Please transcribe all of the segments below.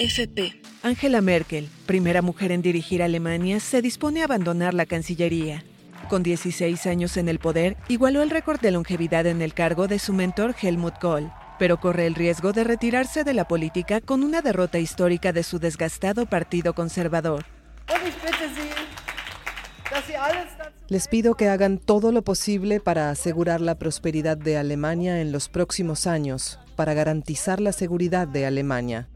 AFP. Angela Merkel, primera mujer en dirigir Alemania, se dispone a abandonar la Cancillería. Con 16 años en el poder, igualó el récord de longevidad en el cargo de su mentor Helmut Kohl, pero corre el riesgo de retirarse de la política con una derrota histórica de su desgastado Partido Conservador. Les pido que hagan todo lo posible para asegurar la prosperidad de Alemania en los próximos años, para garantizar la seguridad de Alemania.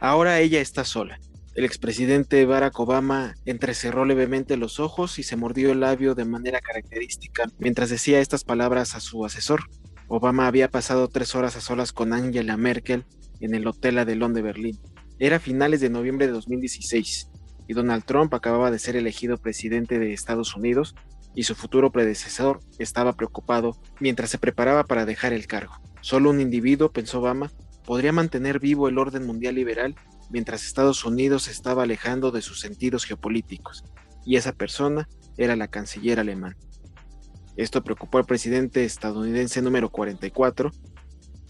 Ahora ella está sola. El expresidente Barack Obama entrecerró levemente los ojos y se mordió el labio de manera característica mientras decía estas palabras a su asesor. Obama había pasado tres horas a solas con Angela Merkel en el Hotel Adelón de Berlín. Era finales de noviembre de 2016 y Donald Trump acababa de ser elegido presidente de Estados Unidos y su futuro predecesor estaba preocupado mientras se preparaba para dejar el cargo. Solo un individuo, pensó Obama, podría mantener vivo el orden mundial liberal mientras Estados Unidos se estaba alejando de sus sentidos geopolíticos, y esa persona era la canciller alemán. Esto preocupó al presidente estadounidense número 44,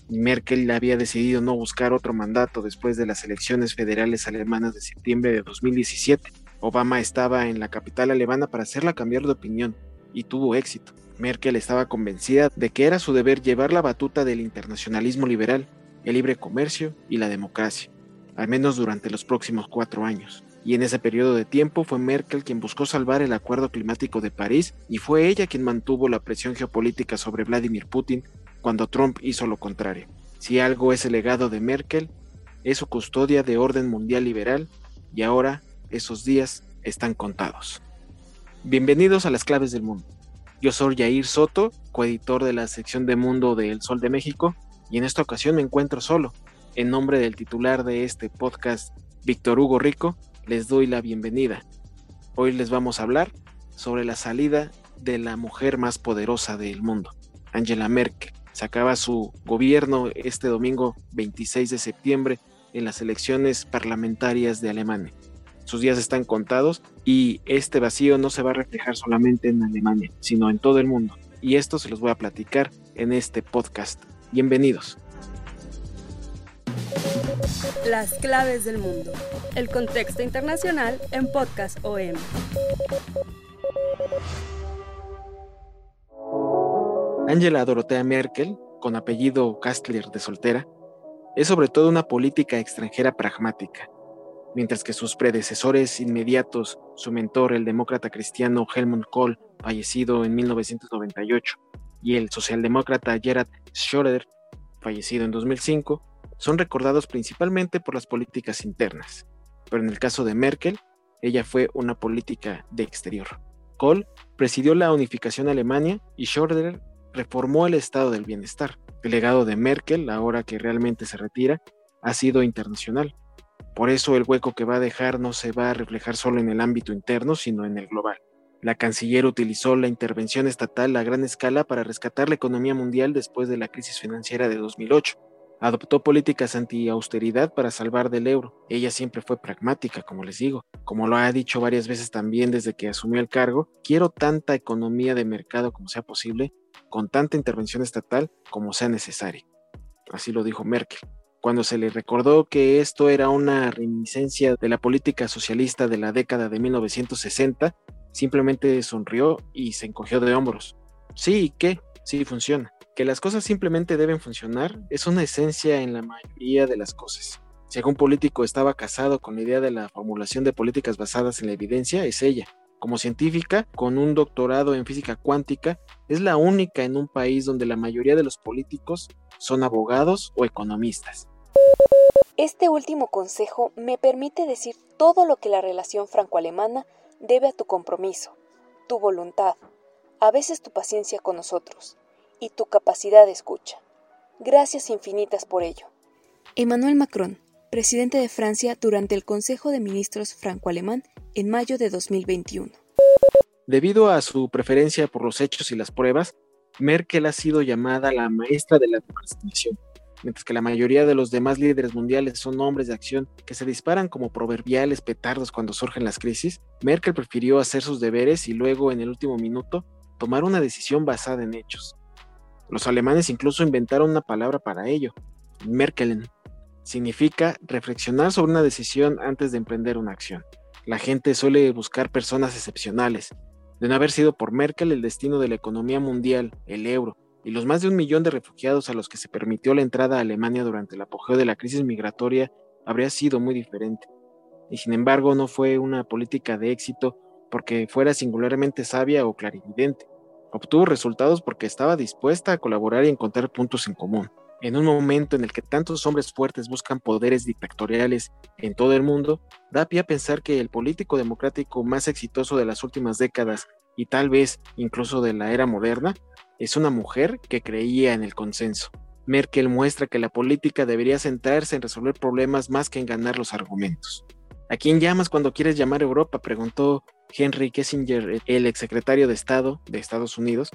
y Merkel había decidido no buscar otro mandato después de las elecciones federales alemanas de septiembre de 2017. Obama estaba en la capital alemana para hacerla cambiar de opinión, y tuvo éxito. Merkel estaba convencida de que era su deber llevar la batuta del internacionalismo liberal, el libre comercio y la democracia, al menos durante los próximos cuatro años. Y en ese periodo de tiempo fue Merkel quien buscó salvar el acuerdo climático de París y fue ella quien mantuvo la presión geopolítica sobre Vladimir Putin cuando Trump hizo lo contrario. Si algo es el legado de Merkel, es su custodia de orden mundial liberal y ahora esos días están contados. Bienvenidos a las claves del mundo. Yo soy Yair Soto, coeditor de la sección de Mundo de El Sol de México, y en esta ocasión me encuentro solo. En nombre del titular de este podcast, Víctor Hugo Rico, les doy la bienvenida. Hoy les vamos a hablar sobre la salida de la mujer más poderosa del mundo, Angela Merkel. Se acaba su gobierno este domingo 26 de septiembre en las elecciones parlamentarias de Alemania. Sus días están contados y este vacío no se va a reflejar solamente en Alemania, sino en todo el mundo. Y esto se los voy a platicar en este podcast. Bienvenidos. Las claves del mundo. El contexto internacional en Podcast OM. Angela Dorotea Merkel, con apellido Kastler de soltera, es sobre todo una política extranjera pragmática, mientras que sus predecesores inmediatos, su mentor, el demócrata cristiano Helmut Kohl, fallecido en 1998, y el socialdemócrata Gerhard Schröder, fallecido en 2005, son recordados principalmente por las políticas internas, pero en el caso de Merkel, ella fue una política de exterior. Kohl presidió la unificación Alemania y Schröder reformó el estado del bienestar. El legado de Merkel, ahora que realmente se retira, ha sido internacional. Por eso el hueco que va a dejar no se va a reflejar solo en el ámbito interno, sino en el global. La canciller utilizó la intervención estatal a gran escala para rescatar la economía mundial después de la crisis financiera de 2008. Adoptó políticas anti-austeridad para salvar del euro. Ella siempre fue pragmática, como les digo. Como lo ha dicho varias veces también desde que asumió el cargo, quiero tanta economía de mercado como sea posible, con tanta intervención estatal como sea necesaria. Así lo dijo Merkel. Cuando se le recordó que esto era una reminiscencia de la política socialista de la década de 1960, simplemente sonrió y se encogió de hombros. Sí, ¿qué? Sí funciona. Que las cosas simplemente deben funcionar es una esencia en la mayoría de las cosas. Si algún político estaba casado con la idea de la formulación de políticas basadas en la evidencia, es ella. Como científica, con un doctorado en física cuántica, es la única en un país donde la mayoría de los políticos son abogados o economistas. Este último consejo me permite decir todo lo que la relación franco-alemana debe a tu compromiso, tu voluntad, a veces tu paciencia con nosotros y tu capacidad de escucha. Gracias infinitas por ello. Emmanuel Macron, presidente de Francia durante el Consejo de Ministros franco-alemán en mayo de 2021. Debido a su preferencia por los hechos y las pruebas, Merkel ha sido llamada la maestra de la procrastinación, mientras que la mayoría de los demás líderes mundiales son hombres de acción que se disparan como proverbiales petardos cuando surgen las crisis. Merkel prefirió hacer sus deberes y luego, en el último minuto, tomar una decisión basada en hechos. Los alemanes incluso inventaron una palabra para ello, Merkelen. Significa reflexionar sobre una decisión antes de emprender una acción. La gente suele buscar personas excepcionales. De no haber sido por Merkel el destino de la economía mundial, el euro, y los más de un millón de refugiados a los que se permitió la entrada a Alemania durante el apogeo de la crisis migratoria habría sido muy diferente. Y sin embargo no fue una política de éxito porque fuera singularmente sabia o clarividente. Obtuvo resultados porque estaba dispuesta a colaborar y encontrar puntos en común. En un momento en el que tantos hombres fuertes buscan poderes dictatoriales en todo el mundo, da pie a pensar que el político democrático más exitoso de las últimas décadas y tal vez incluso de la era moderna es una mujer que creía en el consenso. Merkel muestra que la política debería centrarse en resolver problemas más que en ganar los argumentos. ¿A quién llamas cuando quieres llamar a Europa? preguntó Henry Kissinger, el exsecretario de Estado de Estados Unidos,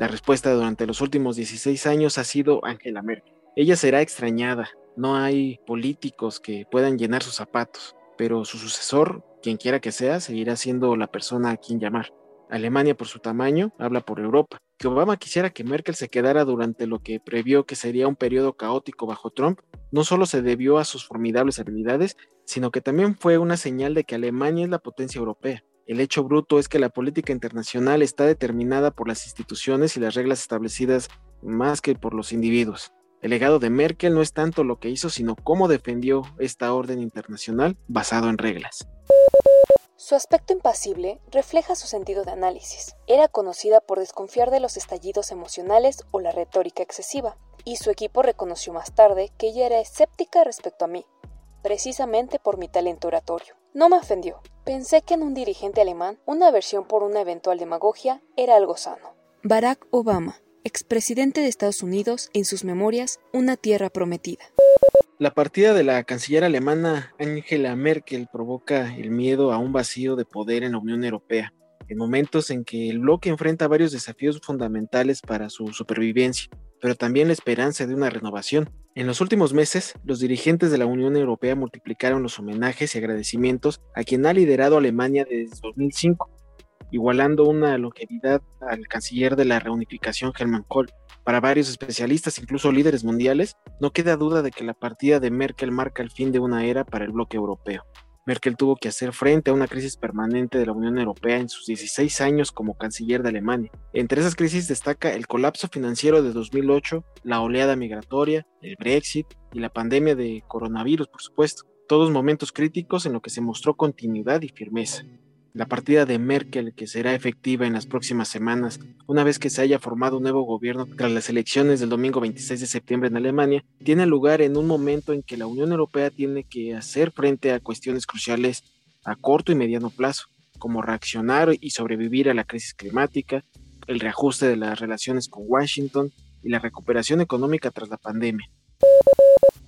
la respuesta durante los últimos 16 años ha sido Angela Merkel. Ella será extrañada, no hay políticos que puedan llenar sus zapatos, pero su sucesor, quien quiera que sea, seguirá siendo la persona a quien llamar. Alemania por su tamaño habla por Europa. Que Obama quisiera que Merkel se quedara durante lo que previó que sería un periodo caótico bajo Trump, no solo se debió a sus formidables habilidades, sino que también fue una señal de que Alemania es la potencia europea. El hecho bruto es que la política internacional está determinada por las instituciones y las reglas establecidas más que por los individuos. El legado de Merkel no es tanto lo que hizo, sino cómo defendió esta orden internacional basado en reglas. Su aspecto impasible refleja su sentido de análisis. Era conocida por desconfiar de los estallidos emocionales o la retórica excesiva, y su equipo reconoció más tarde que ella era escéptica respecto a mí, precisamente por mi talento oratorio. No me ofendió. Pensé que en un dirigente alemán una versión por una eventual demagogia era algo sano. Barack Obama, expresidente de Estados Unidos, en sus memorias, Una tierra prometida. La partida de la canciller alemana Angela Merkel provoca el miedo a un vacío de poder en la Unión Europea, en momentos en que el bloque enfrenta varios desafíos fundamentales para su supervivencia pero también la esperanza de una renovación. En los últimos meses, los dirigentes de la Unión Europea multiplicaron los homenajes y agradecimientos a quien ha liderado Alemania desde 2005, igualando una longevidad al canciller de la reunificación Helmut Kohl. Para varios especialistas, incluso líderes mundiales, no queda duda de que la partida de Merkel marca el fin de una era para el bloque europeo. Merkel tuvo que hacer frente a una crisis permanente de la Unión Europea en sus 16 años como canciller de Alemania. Entre esas crisis destaca el colapso financiero de 2008, la oleada migratoria, el Brexit y la pandemia de coronavirus, por supuesto. Todos momentos críticos en los que se mostró continuidad y firmeza. La partida de Merkel, que será efectiva en las próximas semanas, una vez que se haya formado un nuevo gobierno tras las elecciones del domingo 26 de septiembre en Alemania, tiene lugar en un momento en que la Unión Europea tiene que hacer frente a cuestiones cruciales a corto y mediano plazo, como reaccionar y sobrevivir a la crisis climática, el reajuste de las relaciones con Washington y la recuperación económica tras la pandemia.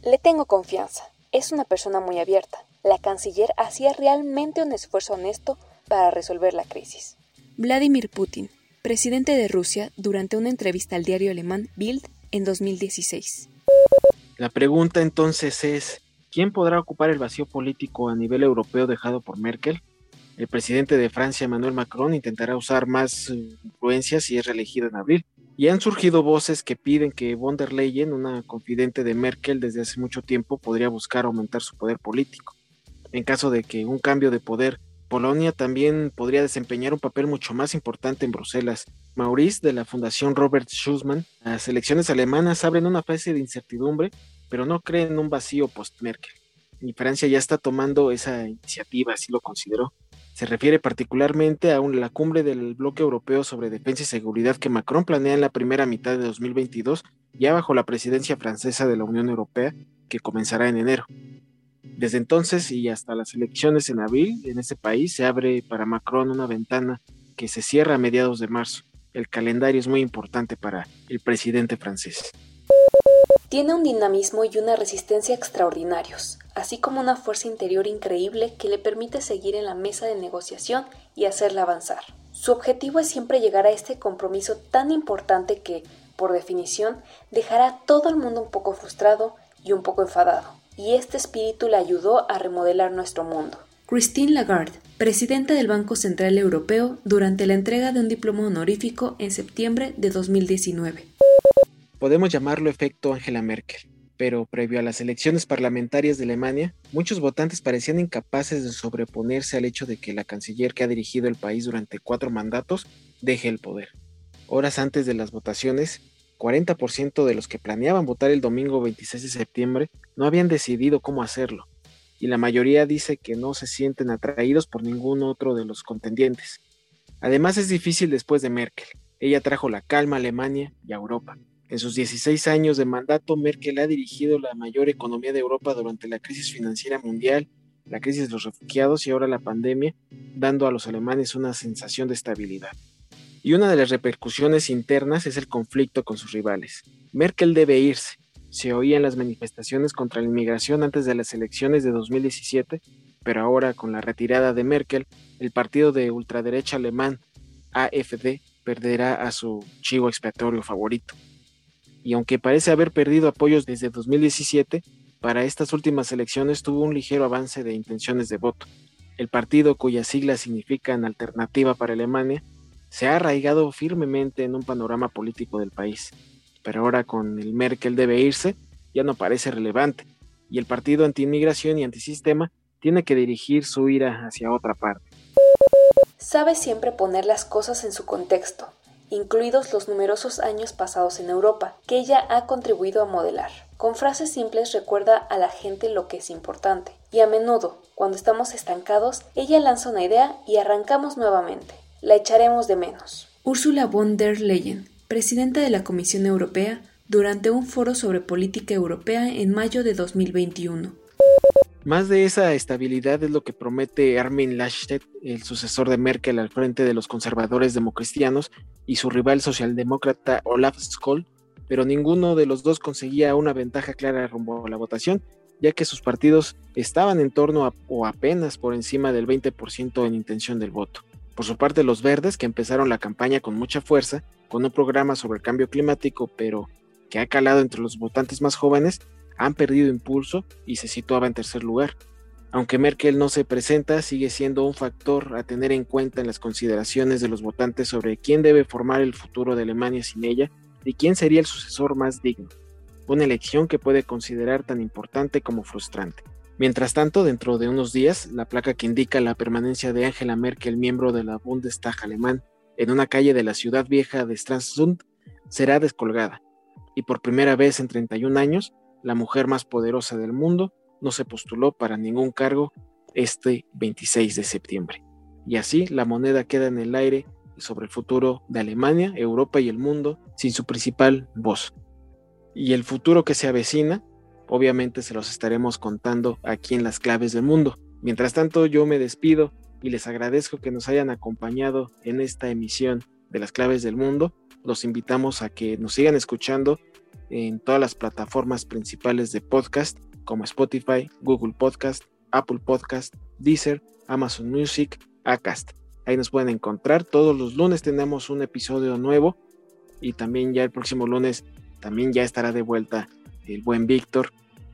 Le tengo confianza. Es una persona muy abierta. La canciller hacía realmente un esfuerzo honesto para resolver la crisis. Vladimir Putin, presidente de Rusia, durante una entrevista al diario alemán Bild en 2016. La pregunta entonces es, ¿quién podrá ocupar el vacío político a nivel europeo dejado por Merkel? El presidente de Francia, Emmanuel Macron, intentará usar más eh, influencia si es reelegido en abril. Y han surgido voces que piden que von der Leyen, una confidente de Merkel desde hace mucho tiempo, podría buscar aumentar su poder político. En caso de que un cambio de poder Polonia también podría desempeñar un papel mucho más importante en Bruselas. Maurice, de la Fundación Robert Schussmann, las elecciones alemanas abren una fase de incertidumbre, pero no creen en un vacío post-Merkel. Y Francia ya está tomando esa iniciativa, así lo consideró. Se refiere particularmente a la cumbre del bloque europeo sobre defensa y seguridad que Macron planea en la primera mitad de 2022, ya bajo la presidencia francesa de la Unión Europea, que comenzará en enero. Desde entonces y hasta las elecciones en abril, en ese país se abre para Macron una ventana que se cierra a mediados de marzo. El calendario es muy importante para el presidente francés. Tiene un dinamismo y una resistencia extraordinarios, así como una fuerza interior increíble que le permite seguir en la mesa de negociación y hacerla avanzar. Su objetivo es siempre llegar a este compromiso tan importante que, por definición, dejará a todo el mundo un poco frustrado y un poco enfadado. Y este espíritu le ayudó a remodelar nuestro mundo. Christine Lagarde, presidenta del Banco Central Europeo, durante la entrega de un diploma honorífico en septiembre de 2019. Podemos llamarlo efecto Angela Merkel pero previo a las elecciones parlamentarias de Alemania, muchos votantes parecían incapaces de sobreponerse al hecho de que la canciller que ha dirigido el país durante cuatro mandatos deje el poder. Horas antes de las votaciones, 40% de los que planeaban votar el domingo 26 de septiembre no habían decidido cómo hacerlo, y la mayoría dice que no se sienten atraídos por ningún otro de los contendientes. Además es difícil después de Merkel. Ella trajo la calma a Alemania y a Europa. En sus 16 años de mandato, Merkel ha dirigido la mayor economía de Europa durante la crisis financiera mundial, la crisis de los refugiados y ahora la pandemia, dando a los alemanes una sensación de estabilidad. Y una de las repercusiones internas es el conflicto con sus rivales. Merkel debe irse. Se oían las manifestaciones contra la inmigración antes de las elecciones de 2017, pero ahora con la retirada de Merkel, el partido de ultraderecha alemán AFD perderá a su chivo expiatorio favorito y aunque parece haber perdido apoyos desde 2017, para estas últimas elecciones tuvo un ligero avance de intenciones de voto. El partido, cuyas siglas significan Alternativa para Alemania, se ha arraigado firmemente en un panorama político del país, pero ahora con el Merkel debe irse, ya no parece relevante, y el partido anti-inmigración y antisistema tiene que dirigir su ira hacia otra parte. Sabe siempre poner las cosas en su contexto, incluidos los numerosos años pasados en Europa, que ella ha contribuido a modelar. Con frases simples recuerda a la gente lo que es importante, y a menudo, cuando estamos estancados, ella lanza una idea y arrancamos nuevamente. La echaremos de menos. Ursula von der Leyen, presidenta de la Comisión Europea, durante un foro sobre política europea en mayo de 2021. Más de esa estabilidad es lo que promete Armin Laschet, el sucesor de Merkel al frente de los conservadores democristianos, y su rival socialdemócrata Olaf Scholz, pero ninguno de los dos conseguía una ventaja clara rumbo a la votación, ya que sus partidos estaban en torno a, o apenas por encima del 20% en intención del voto. Por su parte, los verdes, que empezaron la campaña con mucha fuerza, con un programa sobre el cambio climático, pero que ha calado entre los votantes más jóvenes, han perdido impulso y se situaba en tercer lugar. Aunque Merkel no se presenta, sigue siendo un factor a tener en cuenta en las consideraciones de los votantes sobre quién debe formar el futuro de Alemania sin ella y quién sería el sucesor más digno. Una elección que puede considerar tan importante como frustrante. Mientras tanto, dentro de unos días, la placa que indica la permanencia de Angela Merkel, miembro de la Bundestag alemán, en una calle de la ciudad vieja de Stralsund, será descolgada. Y por primera vez en 31 años, la mujer más poderosa del mundo, no se postuló para ningún cargo este 26 de septiembre. Y así la moneda queda en el aire sobre el futuro de Alemania, Europa y el mundo sin su principal voz. Y el futuro que se avecina, obviamente se los estaremos contando aquí en las claves del mundo. Mientras tanto, yo me despido y les agradezco que nos hayan acompañado en esta emisión de las claves del mundo. Los invitamos a que nos sigan escuchando en todas las plataformas principales de podcast como Spotify, Google Podcast, Apple Podcast, Deezer, Amazon Music, Acast. Ahí nos pueden encontrar. Todos los lunes tenemos un episodio nuevo y también ya el próximo lunes también ya estará de vuelta el buen Víctor.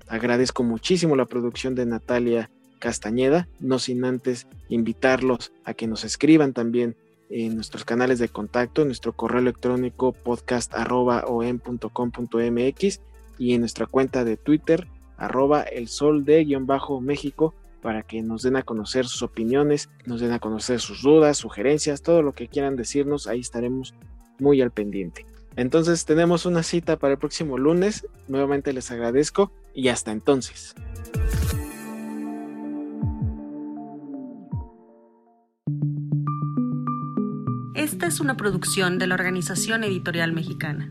Agradezco muchísimo la producción de Natalia Castañeda, no sin antes invitarlos a que nos escriban también en nuestros canales de contacto, en nuestro correo electrónico podcast.om.com.mx y en nuestra cuenta de Twitter, arroba el sol de guion bajo México, para que nos den a conocer sus opiniones, nos den a conocer sus dudas, sugerencias, todo lo que quieran decirnos, ahí estaremos muy al pendiente. Entonces tenemos una cita para el próximo lunes, nuevamente les agradezco y hasta entonces. Esta es una producción de la Organización Editorial Mexicana.